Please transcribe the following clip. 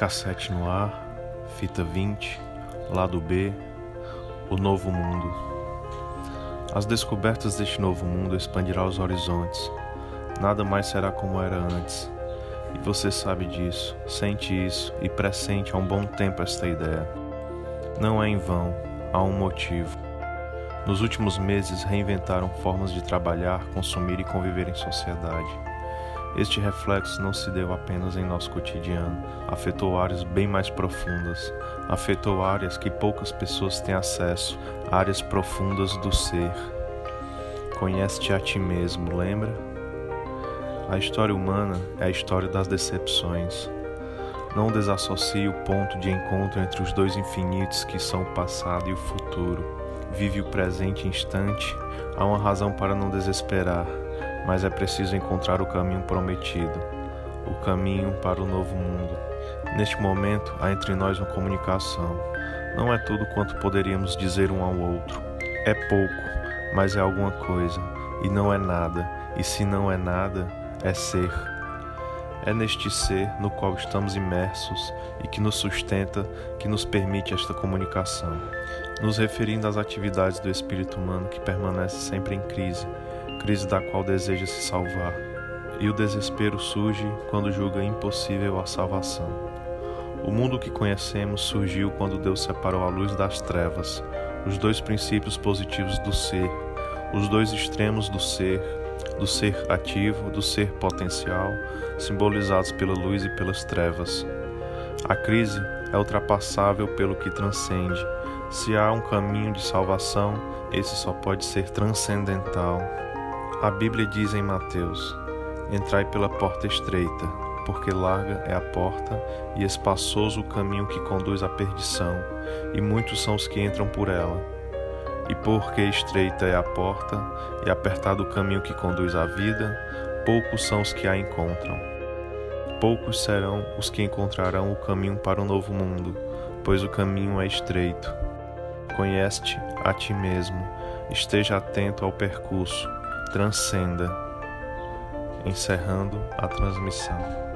Cassete no ar, fita 20, lado B, o novo mundo. As descobertas deste novo mundo expandirão os horizontes. Nada mais será como era antes. E você sabe disso, sente isso e pressente há um bom tempo esta ideia. Não é em vão, há um motivo. Nos últimos meses reinventaram formas de trabalhar, consumir e conviver em sociedade este reflexo não se deu apenas em nosso cotidiano, afetou áreas bem mais profundas, afetou áreas que poucas pessoas têm acesso, áreas profundas do ser. Conhece-te a ti mesmo, lembra? A história humana é a história das decepções. Não desassocie o ponto de encontro entre os dois infinitos que são o passado e o futuro. Vive o presente instante, há uma razão para não desesperar mas é preciso encontrar o caminho prometido, o caminho para o novo mundo. Neste momento, há entre nós uma comunicação. Não é tudo quanto poderíamos dizer um ao outro. É pouco, mas é alguma coisa, e não é nada, e se não é nada, é ser. É neste ser no qual estamos imersos e que nos sustenta, que nos permite esta comunicação, nos referindo às atividades do espírito humano que permanece sempre em crise, crise da qual deseja se salvar, e o desespero surge quando julga impossível a salvação. O mundo que conhecemos surgiu quando Deus separou a luz das trevas, os dois princípios positivos do ser, os dois extremos do ser, do ser ativo, do ser potencial, simbolizados pela luz e pelas trevas. A crise é ultrapassável pelo que transcende. Se há um caminho de salvação, esse só pode ser transcendental. A Bíblia diz em Mateus: Entrai pela porta estreita, porque larga é a porta e espaçoso o caminho que conduz à perdição, e muitos são os que entram por ela. E porque estreita é a porta e apertado o caminho que conduz à vida, poucos são os que a encontram. Poucos serão os que encontrarão o caminho para o novo mundo, pois o caminho é estreito. Conhece-te a ti mesmo, esteja atento ao percurso transcenda, encerrando a transmissão.